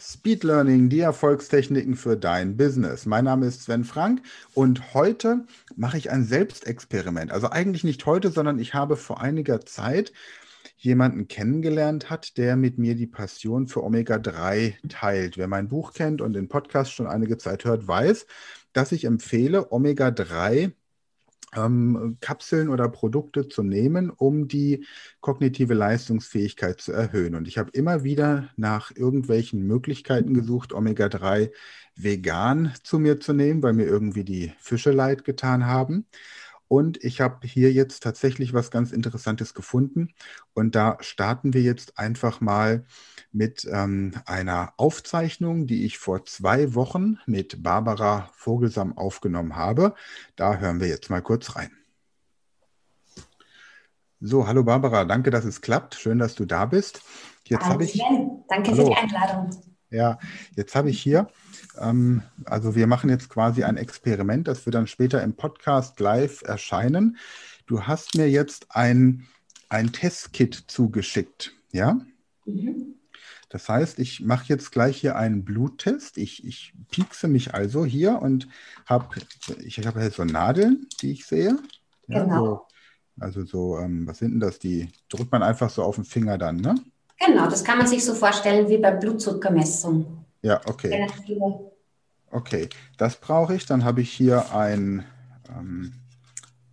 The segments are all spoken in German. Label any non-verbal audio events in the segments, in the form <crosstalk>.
Speed Learning, die Erfolgstechniken für dein Business. Mein Name ist Sven Frank und heute mache ich ein Selbstexperiment. Also eigentlich nicht heute, sondern ich habe vor einiger Zeit jemanden kennengelernt hat, der mit mir die Passion für Omega-3 teilt. Wer mein Buch kennt und den Podcast schon einige Zeit hört, weiß, dass ich empfehle, Omega-3 ähm, Kapseln oder Produkte zu nehmen, um die kognitive Leistungsfähigkeit zu erhöhen. Und ich habe immer wieder nach irgendwelchen Möglichkeiten gesucht, Omega-3 vegan zu mir zu nehmen, weil mir irgendwie die Fische leid getan haben. Und ich habe hier jetzt tatsächlich was ganz Interessantes gefunden. Und da starten wir jetzt einfach mal mit ähm, einer Aufzeichnung, die ich vor zwei Wochen mit Barbara Vogelsam aufgenommen habe. Da hören wir jetzt mal kurz rein. So, hallo Barbara, danke, dass es klappt. Schön, dass du da bist. Jetzt habe ich. Danke hallo. für die Einladung. Ja, jetzt habe ich hier, ähm, also wir machen jetzt quasi ein Experiment, das wird dann später im Podcast live erscheinen. Du hast mir jetzt ein, ein Testkit zugeschickt, ja? Mhm. Das heißt, ich mache jetzt gleich hier einen Bluttest. Ich, ich piekse mich also hier und habe, ich habe hier so Nadeln, die ich sehe. Ja, genau. So, also so, ähm, was sind denn das? Die drückt man einfach so auf den Finger dann, ne? Genau, das kann man sich so vorstellen wie bei Blutzuckermessung. Ja, okay. Okay, das brauche ich. Dann habe ich hier ein, ähm,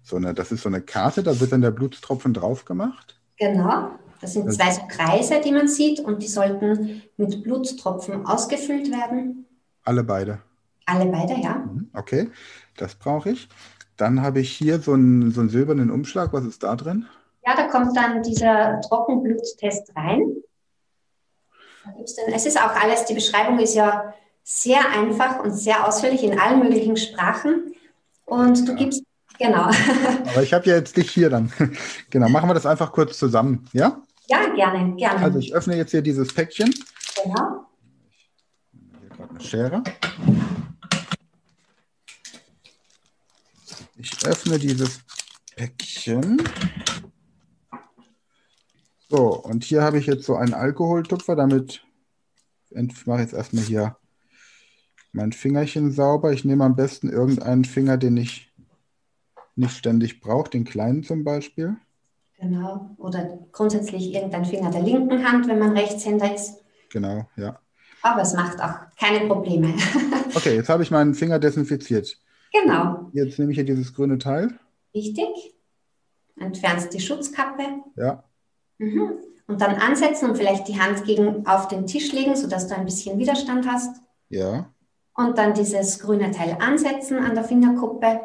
so eine, das ist so eine Karte, da wird dann der Blutstropfen drauf gemacht. Genau. Das sind zwei so Kreise, die man sieht und die sollten mit Blutstropfen ausgefüllt werden. Alle beide. Alle beide, ja. Mhm, okay, das brauche ich. Dann habe ich hier so einen, so einen silbernen Umschlag. Was ist da drin? Ja, da kommt dann dieser Trockenbluttest rein. Es ist auch alles, die Beschreibung ist ja sehr einfach und sehr ausführlich in allen möglichen Sprachen. Und du ja. gibst, genau. <laughs> Aber ich habe ja jetzt dich hier dann. <laughs> Genau, machen wir das einfach kurz zusammen, ja? Ja, gerne, gerne. Also ich öffne jetzt hier dieses Päckchen. Genau. Hier gerade eine Schere. Ich öffne dieses Päckchen. So, und hier habe ich jetzt so einen Alkoholtupfer, damit mache ich jetzt erstmal hier mein Fingerchen sauber. Ich nehme am besten irgendeinen Finger, den ich nicht ständig brauche, den kleinen zum Beispiel. Genau, oder grundsätzlich irgendein Finger der linken Hand, wenn man Rechtshänder ist. Genau, ja. Aber es macht auch keine Probleme. <laughs> okay, jetzt habe ich meinen Finger desinfiziert. Genau. Jetzt nehme ich hier dieses grüne Teil. Richtig. Entfernst die Schutzkappe. Ja. Mhm. Und dann ansetzen und vielleicht die Hand gegen auf den Tisch legen, sodass du ein bisschen Widerstand hast. Ja. Und dann dieses grüne Teil ansetzen an der Fingerkuppe.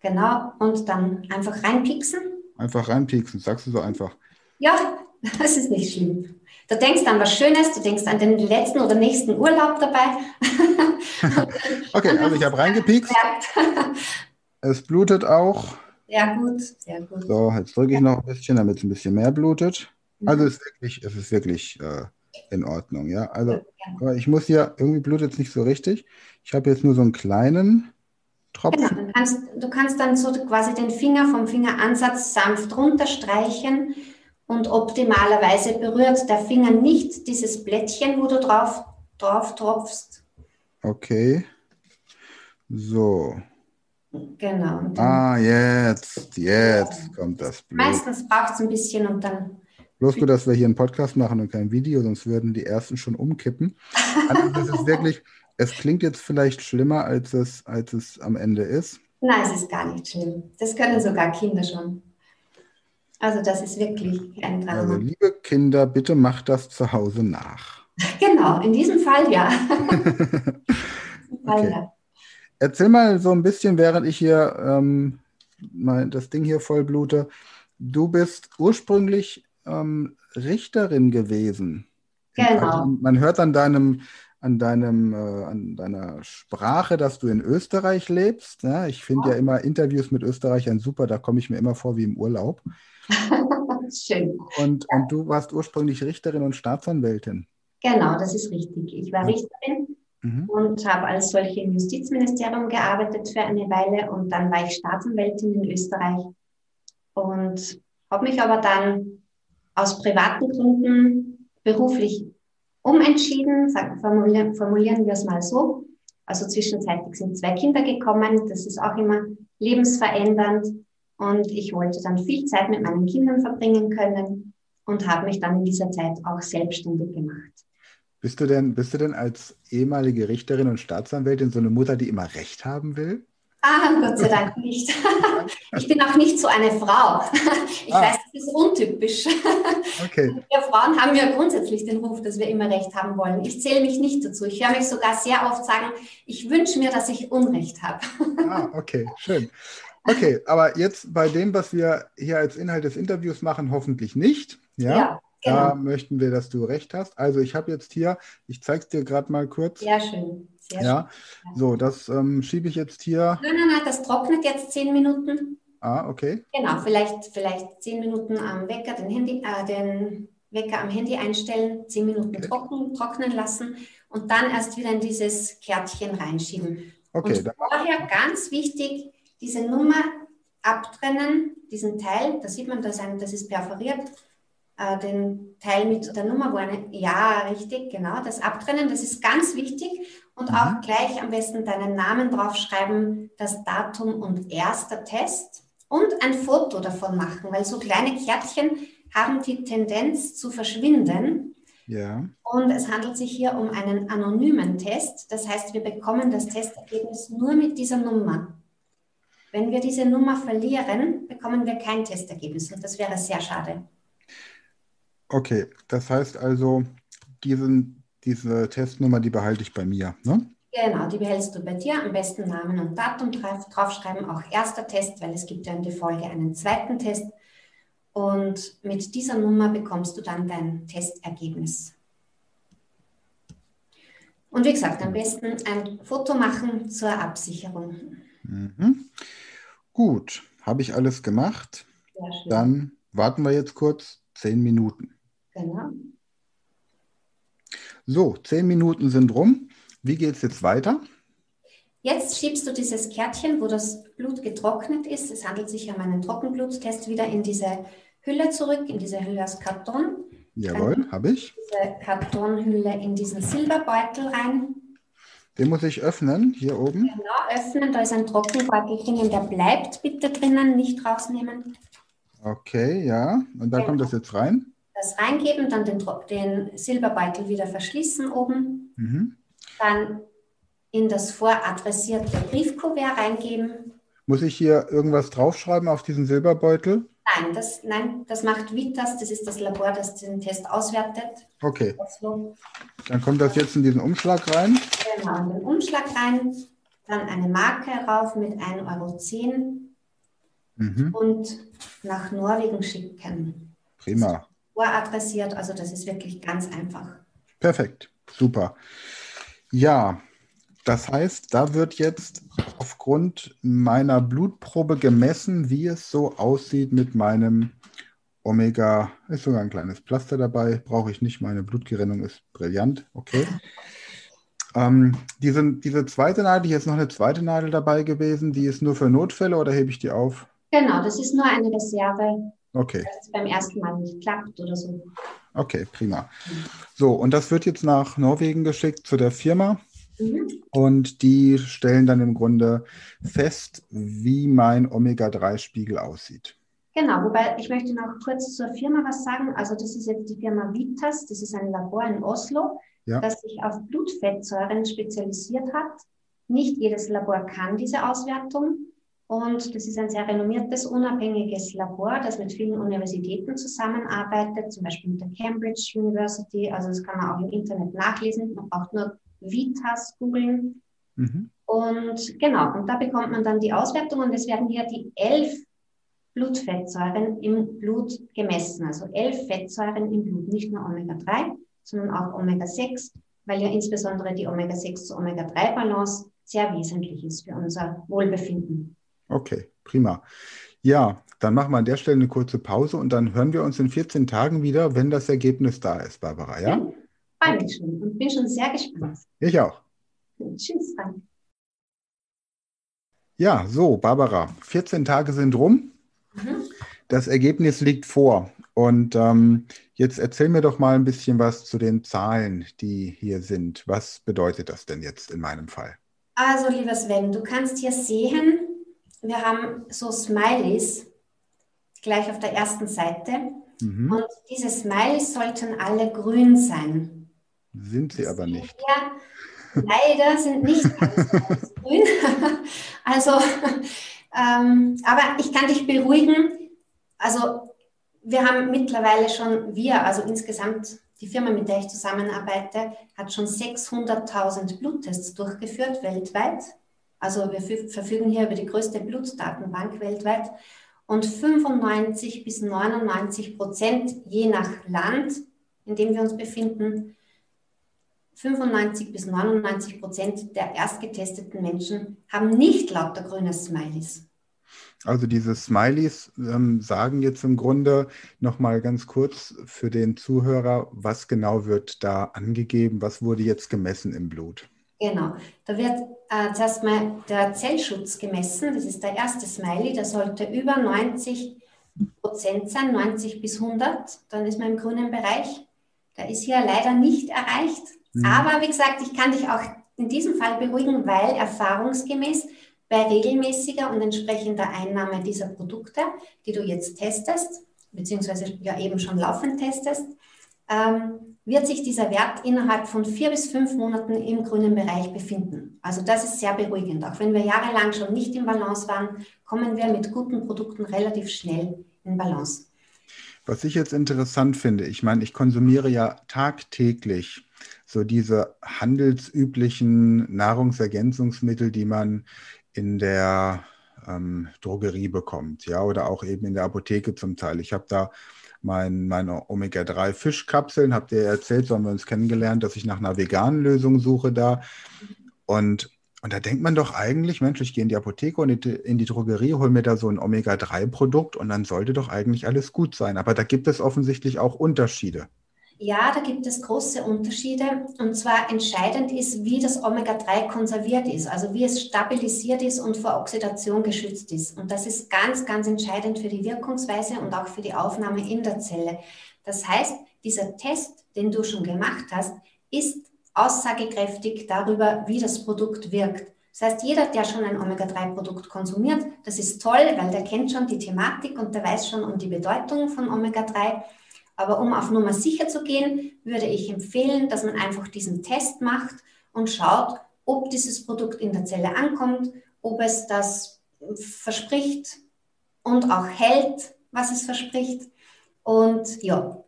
Genau. Und dann einfach reinpieksen. Einfach reinpieksen, sagst du so einfach. Ja, <laughs> das ist nicht schlimm. Du denkst an was Schönes, du denkst an den letzten oder nächsten Urlaub dabei. <laughs> okay, also ich habe <laughs> reingepiekst. es blutet auch. Sehr gut, sehr gut. So, jetzt drücke ich noch ein bisschen, damit es ein bisschen mehr blutet. Also es ist wirklich, es ist wirklich äh, in Ordnung, ja. Also ich muss hier, irgendwie blutet es nicht so richtig. Ich habe jetzt nur so einen kleinen Tropfen. Genau, du kannst, du kannst dann so quasi den Finger vom Fingeransatz sanft runterstreichen und optimalerweise berührt der Finger nicht dieses Blättchen, wo du drauf, drauf tropfst. Okay. So. Genau. Ah, jetzt, jetzt kommt das Blut. Meistens braucht es ein bisschen und dann. Bloß gut, dass wir hier einen Podcast machen und kein Video, sonst würden die ersten schon umkippen. Also das ist wirklich, es klingt jetzt vielleicht schlimmer, als es, als es am Ende ist. Nein, es ist gar nicht schlimm. Das können sogar Kinder schon. Also das ist wirklich ein Drama. Also liebe Kinder, bitte macht das zu Hause nach. Genau, in diesem Fall ja. <laughs> in diesem Fall, okay. ja. Erzähl mal so ein bisschen, während ich hier ähm, mein, das Ding hier voll blute. Du bist ursprünglich ähm, Richterin gewesen. Genau. Also man hört an deinem, an deinem, äh, an deiner Sprache, dass du in Österreich lebst. Ja, ich finde ja. ja immer Interviews mit Österreichern super, da komme ich mir immer vor wie im Urlaub. <laughs> Schön. Und, und du warst ursprünglich Richterin und Staatsanwältin. Genau, das ist richtig. Ich war Richterin mhm. und habe als solche im Justizministerium gearbeitet für eine Weile und dann war ich Staatsanwältin in Österreich und habe mich aber dann aus privaten Gründen beruflich umentschieden, sagen, formulieren, formulieren wir es mal so. Also zwischenzeitlich sind zwei Kinder gekommen. Das ist auch immer lebensverändernd. Und ich wollte dann viel Zeit mit meinen Kindern verbringen können und habe mich dann in dieser Zeit auch selbstständig gemacht. Bist du denn, bist du denn als ehemalige Richterin und Staatsanwältin so eine Mutter, die immer Recht haben will? Ah, Gott sei Dank nicht. <laughs> Ich bin auch nicht so eine Frau. <laughs> Ich ah. weiß, das ist untypisch. Okay. Wir Frauen haben ja grundsätzlich den Ruf, dass wir immer Recht haben wollen. Ich zähle mich nicht dazu. Ich höre mich sogar sehr oft sagen, ich wünsche mir, dass ich Unrecht habe. Ah, okay, schön. Okay, aber jetzt bei dem, was wir hier als Inhalt des Interviews machen, hoffentlich nicht. Ja. ja genau. Da möchten wir, dass du recht hast. Also ich habe jetzt hier, ich zeige es dir gerade mal kurz. Sehr schön. Sehr ja, schön. so, das ähm, schiebe ich jetzt hier. Nein, nein, nein, das trocknet jetzt zehn Minuten. Ah, okay. Genau, vielleicht, vielleicht zehn Minuten am Wecker, den, Handy, äh, den Wecker am Handy einstellen, zehn Minuten okay. trocken, trocknen lassen und dann erst wieder in dieses Kärtchen reinschieben. Okay, und vorher ganz wichtig, diese Nummer abtrennen, diesen Teil, da sieht man, das ist perforiert, äh, den Teil mit der Nummer, wo eine, ja, richtig, genau, das abtrennen, das ist ganz wichtig und mhm. auch gleich am besten deinen Namen draufschreiben, das Datum und erster Test und ein Foto davon machen, weil so kleine Kärtchen haben die Tendenz zu verschwinden. Ja. Und es handelt sich hier um einen anonymen Test. Das heißt, wir bekommen das Testergebnis nur mit dieser Nummer. Wenn wir diese Nummer verlieren, bekommen wir kein Testergebnis und das wäre sehr schade. Okay, das heißt also, diesen, diese Testnummer, die behalte ich bei mir, ne? Genau, die behältst du bei dir. Am besten Namen und Datum drauf, draufschreiben, auch erster Test, weil es gibt ja in der Folge einen zweiten Test. Und mit dieser Nummer bekommst du dann dein Testergebnis. Und wie gesagt, am besten ein Foto machen zur Absicherung. Mhm. Gut, habe ich alles gemacht. Dann warten wir jetzt kurz zehn Minuten. Genau. So, zehn Minuten sind rum. Wie geht es jetzt weiter? Jetzt schiebst du dieses Kärtchen, wo das Blut getrocknet ist. Es handelt sich um einen Trockenbluttest, wieder in diese Hülle zurück, in diese Hülle aus Karton. Jawohl, habe ich. Diese Kartonhülle in diesen Silberbeutel rein. Den muss ich öffnen, hier oben. Genau, öffnen. Da ist ein Trockenbeutel drinnen, der bleibt bitte drinnen, nicht rausnehmen. Okay, ja. Und da genau. kommt das jetzt rein. Das reingeben, dann den, den Silberbeutel wieder verschließen oben. Mhm. Dann in das voradressierte Briefkuvert reingeben. Muss ich hier irgendwas draufschreiben auf diesen Silberbeutel? Nein, das, nein, das macht Vitas, das ist das Labor, das den Test auswertet. Okay. Dann kommt das jetzt in diesen Umschlag rein. Genau, in den Umschlag rein. Dann eine Marke rauf mit 1,10 Euro mhm. und nach Norwegen schicken. Prima. Voradressiert, also das ist wirklich ganz einfach. Perfekt, super. Ja, das heißt, da wird jetzt aufgrund meiner Blutprobe gemessen, wie es so aussieht mit meinem Omega. Ist sogar ein kleines Pflaster dabei, brauche ich nicht. Meine Blutgerinnung ist brillant. Okay. Ähm, diese, diese zweite Nadel, hier ist noch eine zweite Nadel dabei gewesen, die ist nur für Notfälle oder hebe ich die auf? Genau, das ist nur eine Reserve. Okay. Dass es beim ersten Mal nicht klappt oder so. Okay, prima. So, und das wird jetzt nach Norwegen geschickt zu der Firma. Mhm. Und die stellen dann im Grunde fest, wie mein Omega-3-Spiegel aussieht. Genau, wobei ich möchte noch kurz zur Firma was sagen. Also das ist jetzt die Firma Vitas, das ist ein Labor in Oslo, ja. das sich auf Blutfettsäuren spezialisiert hat. Nicht jedes Labor kann diese Auswertung. Und das ist ein sehr renommiertes, unabhängiges Labor, das mit vielen Universitäten zusammenarbeitet, zum Beispiel mit der Cambridge University. Also das kann man auch im Internet nachlesen. Man braucht nur Vitas googeln. Mhm. Und genau, und da bekommt man dann die Auswertung und es werden hier die elf Blutfettsäuren im Blut gemessen. Also elf Fettsäuren im Blut, nicht nur Omega-3, sondern auch Omega-6, weil ja insbesondere die Omega-6 zu Omega-3-Balance sehr wesentlich ist für unser Wohlbefinden. Okay, prima. Ja, dann machen wir an der Stelle eine kurze Pause und dann hören wir uns in 14 Tagen wieder, wenn das Ergebnis da ist, Barbara, ja? schon und bin schon sehr gespannt. Ich auch. Tschüss, Frank. Ja, so, Barbara, 14 Tage sind rum. Mhm. Das Ergebnis liegt vor. Und ähm, jetzt erzähl mir doch mal ein bisschen was zu den Zahlen, die hier sind. Was bedeutet das denn jetzt in meinem Fall? Also, lieber Sven, du kannst hier sehen, wir haben so Smileys gleich auf der ersten Seite. Mhm. Und diese Smileys sollten alle grün sein. Sind sie aber nicht. Ja, leider sind nicht alles <laughs> grün. <laughs> also, ähm, aber ich kann dich beruhigen. Also, wir haben mittlerweile schon, wir, also insgesamt die Firma, mit der ich zusammenarbeite, hat schon 600.000 Bluttests durchgeführt weltweit. Also wir verfügen hier über die größte Blutdatenbank weltweit. Und 95 bis 99 Prozent, je nach Land, in dem wir uns befinden, 95 bis 99 Prozent der erstgetesteten Menschen haben nicht lauter grüne Smileys. Also diese Smileys ähm, sagen jetzt im Grunde nochmal ganz kurz für den Zuhörer, was genau wird da angegeben, was wurde jetzt gemessen im Blut? Genau, da wird äh, zuerst mal der Zellschutz gemessen, das ist der erste Smiley, der sollte über 90 Prozent sein, 90 bis 100, dann ist man im grünen Bereich. Der ist hier leider nicht erreicht, mhm. aber wie gesagt, ich kann dich auch in diesem Fall beruhigen, weil erfahrungsgemäß bei regelmäßiger und entsprechender Einnahme dieser Produkte, die du jetzt testest, beziehungsweise ja eben schon laufend testest, ähm, wird sich dieser Wert innerhalb von vier bis fünf Monaten im grünen Bereich befinden. Also das ist sehr beruhigend. Auch wenn wir jahrelang schon nicht im Balance waren, kommen wir mit guten Produkten relativ schnell in Balance. Was ich jetzt interessant finde, ich meine, ich konsumiere ja tagtäglich so diese handelsüblichen Nahrungsergänzungsmittel, die man in der ähm, Drogerie bekommt, ja, oder auch eben in der Apotheke zum Teil. Ich habe da mein, meine Omega-3-Fischkapseln, habt ihr erzählt, so haben wir uns kennengelernt, dass ich nach einer veganen Lösung suche da. Und, und da denkt man doch eigentlich, Mensch, ich gehe in die Apotheke und in die Drogerie, hole mir da so ein Omega-3-Produkt und dann sollte doch eigentlich alles gut sein. Aber da gibt es offensichtlich auch Unterschiede. Ja, da gibt es große Unterschiede. Und zwar entscheidend ist, wie das Omega-3 konserviert ist, also wie es stabilisiert ist und vor Oxidation geschützt ist. Und das ist ganz, ganz entscheidend für die Wirkungsweise und auch für die Aufnahme in der Zelle. Das heißt, dieser Test, den du schon gemacht hast, ist aussagekräftig darüber, wie das Produkt wirkt. Das heißt, jeder, der schon ein Omega-3-Produkt konsumiert, das ist toll, weil der kennt schon die Thematik und der weiß schon um die Bedeutung von Omega-3. Aber um auf Nummer sicher zu gehen, würde ich empfehlen, dass man einfach diesen Test macht und schaut, ob dieses Produkt in der Zelle ankommt, ob es das verspricht und auch hält, was es verspricht. Und ja,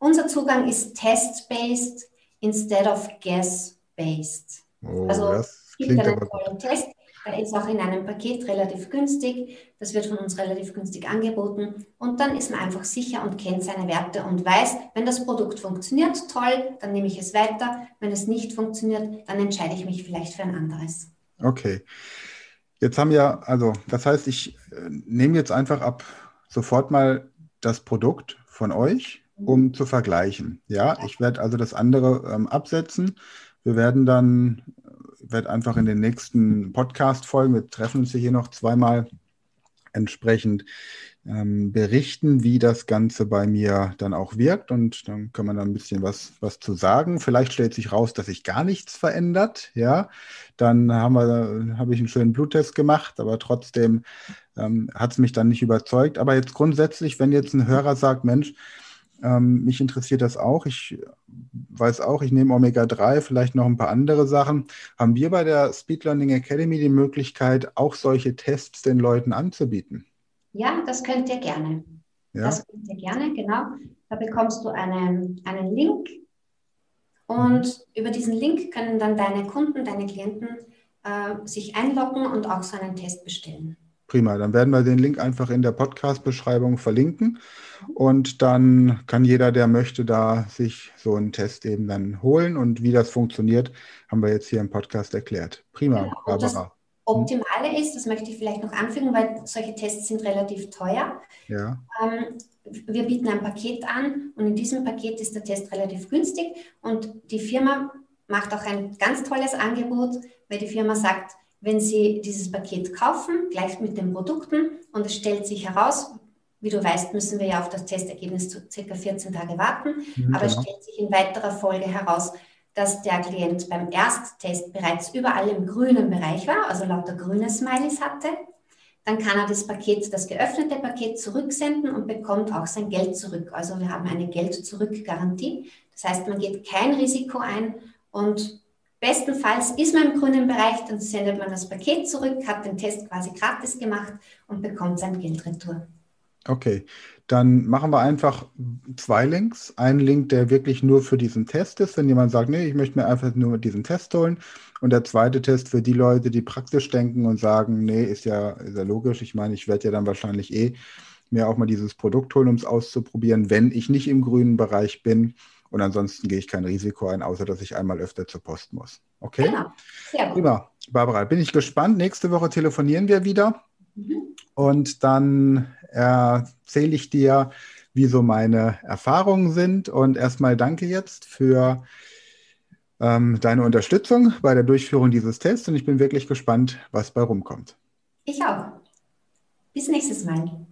unser Zugang ist test-based instead of guess-based. Oh, also es gibt einen tollen Test, der ist auch in einem Paket relativ günstig. Das wird von uns relativ günstig angeboten. Und dann ist man einfach sicher und kennt seine Werte und weiß, wenn das Produkt funktioniert, toll, dann nehme ich es weiter. Wenn es nicht funktioniert, dann entscheide ich mich vielleicht für ein anderes. Okay. Jetzt haben wir, also das heißt, ich äh, nehme jetzt einfach ab sofort mal das Produkt von euch, um mhm. zu vergleichen. Ja, ich werde also das andere ähm, absetzen. Wir werden dann werde einfach in den nächsten Podcast-Folgen, wir treffen uns hier noch zweimal, entsprechend ähm, berichten, wie das Ganze bei mir dann auch wirkt. Und dann kann man da ein bisschen was, was zu sagen. Vielleicht stellt sich raus, dass sich gar nichts verändert. Ja, dann haben wir, habe ich einen schönen Bluttest gemacht, aber trotzdem ähm, hat es mich dann nicht überzeugt. Aber jetzt grundsätzlich, wenn jetzt ein Hörer sagt, Mensch, ähm, mich interessiert das auch. Ich weiß auch, ich nehme Omega-3, vielleicht noch ein paar andere Sachen. Haben wir bei der Speed Learning Academy die Möglichkeit, auch solche Tests den Leuten anzubieten? Ja, das könnt ihr gerne. Ja? Das könnt ihr gerne, genau. Da bekommst du einen, einen Link und mhm. über diesen Link können dann deine Kunden, deine Klienten äh, sich einloggen und auch so einen Test bestellen. Prima, dann werden wir den Link einfach in der Podcast-Beschreibung verlinken und dann kann jeder, der möchte, da sich so einen Test eben dann holen und wie das funktioniert, haben wir jetzt hier im Podcast erklärt. Prima, genau. Barbara. Optimale ist, das möchte ich vielleicht noch anfügen, weil solche Tests sind relativ teuer. Ja. Ähm, wir bieten ein Paket an und in diesem Paket ist der Test relativ günstig und die Firma macht auch ein ganz tolles Angebot, weil die Firma sagt, wenn Sie dieses Paket kaufen, gleich mit den Produkten und es stellt sich heraus, Wie du weißt, müssen wir ja auf das Testergebnis zu circa 14 Tage warten. Mhm, aber genau. es stellt sich in weiterer Folge heraus, dass der Klient beim Ersttest bereits überall im grünen Bereich war, also lauter grüne Smileys hatte. Dann kann er das Paket, das geöffnete Paket zurücksenden und bekommt auch sein Geld zurück. Also wir haben eine Geld-Zurück-Garantie. Das heißt, man geht kein Risiko ein und bestenfalls ist man im grünen Bereich, dann sendet man das Paket zurück, hat den Test quasi gratis gemacht und bekommt sein Geld retour. Okay, dann machen wir einfach zwei Links. Ein Link, der wirklich nur für diesen Test ist, wenn jemand sagt, nee, ich möchte mir einfach nur diesen Test holen. Und der zweite Test für die Leute, die praktisch denken und sagen, nee, ist ja, ist ja logisch. Ich meine, ich werde ja dann wahrscheinlich eh mir auch mal dieses Produkt holen, um es auszuprobieren, wenn ich nicht im grünen Bereich bin. Und ansonsten gehe ich kein Risiko ein, außer dass ich einmal öfter zur Post muss. Okay? Genau. Sehr gut. Prima. Barbara, bin ich gespannt. Nächste Woche telefonieren wir wieder. Mhm. Und dann erzähle ich dir, wie so meine Erfahrungen sind. Und erstmal danke jetzt für ähm, deine Unterstützung bei der Durchführung dieses Tests. Und ich bin wirklich gespannt, was bei rumkommt. Ich auch. Bis nächstes Mal.